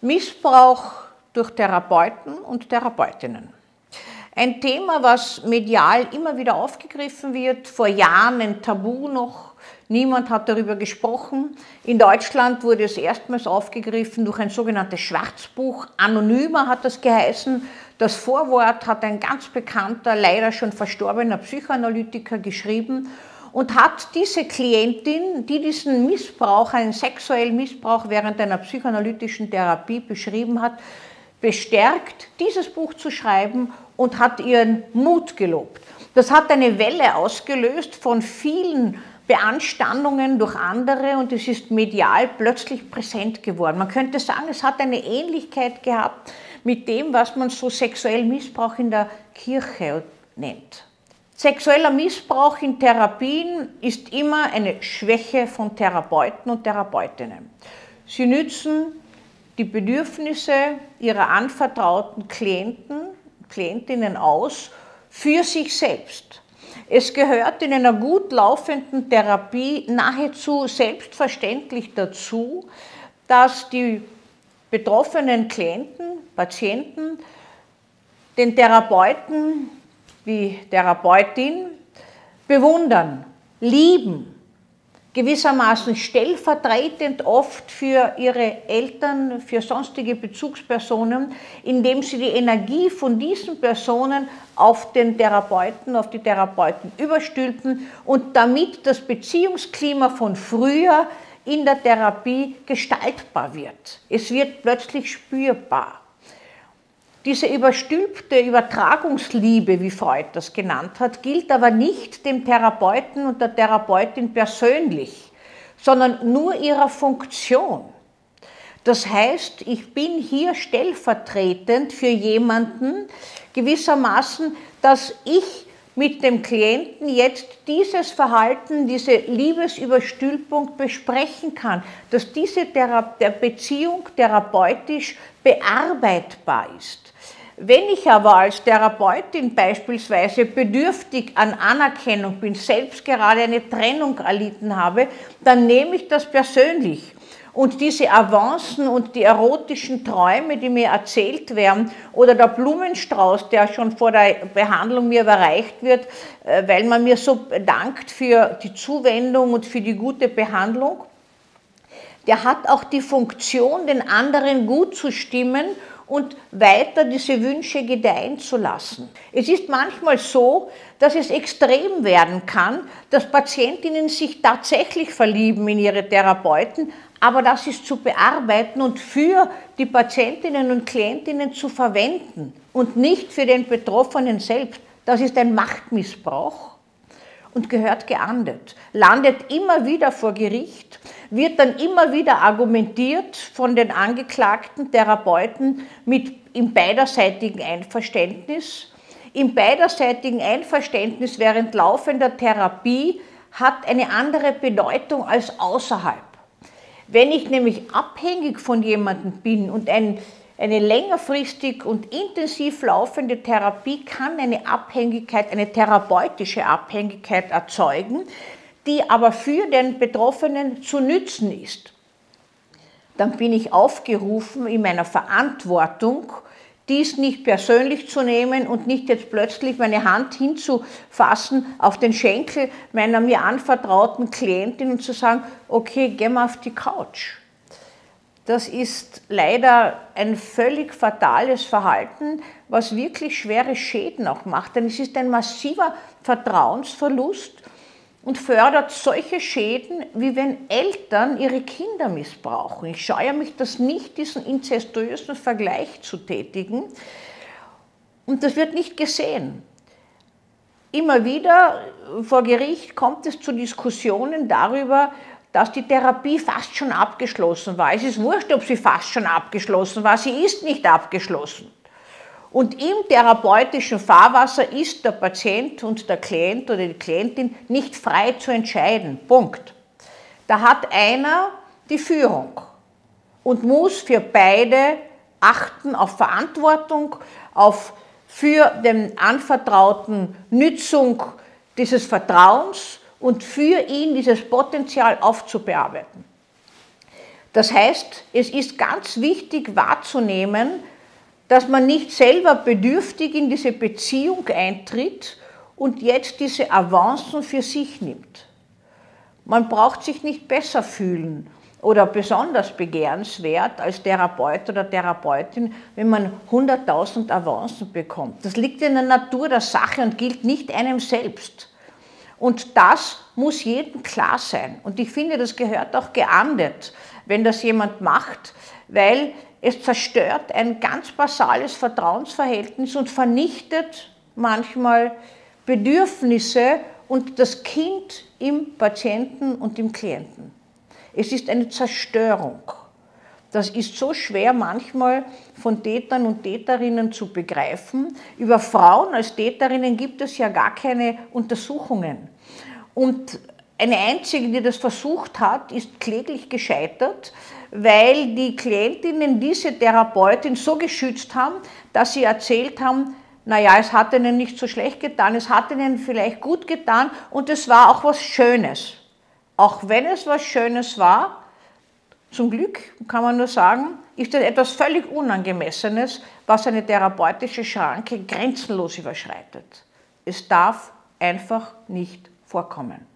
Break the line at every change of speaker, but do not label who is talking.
Missbrauch durch Therapeuten und Therapeutinnen. Ein Thema, was medial immer wieder aufgegriffen wird, vor Jahren ein Tabu noch, niemand hat darüber gesprochen. In Deutschland wurde es erstmals aufgegriffen durch ein sogenanntes Schwarzbuch, Anonymer hat das geheißen. Das Vorwort hat ein ganz bekannter, leider schon verstorbener Psychoanalytiker geschrieben und hat diese Klientin, die diesen Missbrauch, einen sexuellen Missbrauch während einer psychoanalytischen Therapie beschrieben hat, bestärkt, dieses Buch zu schreiben und hat ihren Mut gelobt. Das hat eine Welle ausgelöst von vielen Beanstandungen durch andere und es ist medial plötzlich präsent geworden. Man könnte sagen, es hat eine Ähnlichkeit gehabt mit dem, was man so sexuellen Missbrauch in der Kirche nennt. Sexueller Missbrauch in Therapien ist immer eine Schwäche von Therapeuten und Therapeutinnen. Sie nützen die Bedürfnisse ihrer anvertrauten Klienten, Klientinnen aus für sich selbst. Es gehört in einer gut laufenden Therapie nahezu selbstverständlich dazu, dass die betroffenen Klienten, Patienten den Therapeuten wie Therapeutin bewundern, lieben, gewissermaßen stellvertretend oft für ihre Eltern, für sonstige Bezugspersonen, indem sie die Energie von diesen Personen auf den Therapeuten, auf die Therapeuten überstülpen und damit das Beziehungsklima von früher in der Therapie gestaltbar wird. Es wird plötzlich spürbar. Diese überstülpte Übertragungsliebe, wie Freud das genannt hat, gilt aber nicht dem Therapeuten und der Therapeutin persönlich, sondern nur ihrer Funktion. Das heißt, ich bin hier stellvertretend für jemanden gewissermaßen, dass ich mit dem Klienten jetzt dieses Verhalten, diese Liebesüberstülpung besprechen kann, dass diese Beziehung therapeutisch bearbeitbar ist. Wenn ich aber als Therapeutin beispielsweise bedürftig an Anerkennung bin, selbst gerade eine Trennung erlitten habe, dann nehme ich das persönlich. Und diese Avancen und die erotischen Träume, die mir erzählt werden, oder der Blumenstrauß, der schon vor der Behandlung mir überreicht wird, äh, weil man mir so dankt für die Zuwendung und für die gute Behandlung, der hat auch die Funktion, den anderen gut zu stimmen und weiter diese Wünsche gedeihen zu lassen. Es ist manchmal so, dass es extrem werden kann, dass Patientinnen sich tatsächlich verlieben in ihre Therapeuten, aber das ist zu bearbeiten und für die Patientinnen und Klientinnen zu verwenden und nicht für den Betroffenen selbst. Das ist ein Machtmissbrauch und gehört geahndet, landet immer wieder vor Gericht, wird dann immer wieder argumentiert von den angeklagten Therapeuten mit im beiderseitigen Einverständnis. Im beiderseitigen Einverständnis während laufender Therapie hat eine andere Bedeutung als außerhalb. Wenn ich nämlich abhängig von jemandem bin und ein eine längerfristig und intensiv laufende Therapie kann eine Abhängigkeit, eine therapeutische Abhängigkeit erzeugen, die aber für den Betroffenen zu nützen ist. Dann bin ich aufgerufen, in meiner Verantwortung, dies nicht persönlich zu nehmen und nicht jetzt plötzlich meine Hand hinzufassen auf den Schenkel meiner mir anvertrauten Klientin und zu sagen, okay, geh mal auf die Couch das ist leider ein völlig fatales Verhalten, was wirklich schwere Schäden auch macht. Denn es ist ein massiver Vertrauensverlust und fördert solche Schäden, wie wenn Eltern ihre Kinder missbrauchen. Ich scheue mich das nicht, diesen inzestuösen Vergleich zu tätigen. Und das wird nicht gesehen. Immer wieder vor Gericht kommt es zu Diskussionen darüber, dass die Therapie fast schon abgeschlossen war. Es ist wurscht, ob sie fast schon abgeschlossen war, sie ist nicht abgeschlossen. Und im therapeutischen Fahrwasser ist der Patient und der Klient oder die Klientin nicht frei zu entscheiden. Punkt. Da hat einer die Führung und muss für beide achten auf Verantwortung, auf für den anvertrauten Nützung dieses Vertrauens und für ihn dieses Potenzial aufzubearbeiten. Das heißt, es ist ganz wichtig wahrzunehmen, dass man nicht selber bedürftig in diese Beziehung eintritt und jetzt diese Avancen für sich nimmt. Man braucht sich nicht besser fühlen oder besonders begehrenswert als Therapeut oder Therapeutin, wenn man 100.000 Avancen bekommt. Das liegt in der Natur der Sache und gilt nicht einem selbst. Und das muss jedem klar sein. Und ich finde, das gehört auch geahndet, wenn das jemand macht, weil es zerstört ein ganz basales Vertrauensverhältnis und vernichtet manchmal Bedürfnisse und das Kind im Patienten und im Klienten. Es ist eine Zerstörung. Das ist so schwer manchmal von Tätern und Täterinnen zu begreifen. Über Frauen als Täterinnen gibt es ja gar keine Untersuchungen. Und eine einzige, die das versucht hat, ist kläglich gescheitert, weil die Klientinnen diese Therapeutin so geschützt haben, dass sie erzählt haben, naja, es hat ihnen nicht so schlecht getan, es hat ihnen vielleicht gut getan und es war auch was Schönes. Auch wenn es was Schönes war, zum Glück kann man nur sagen, ist das etwas völlig Unangemessenes, was eine therapeutische Schranke grenzenlos überschreitet. Es darf einfach nicht vorkommen.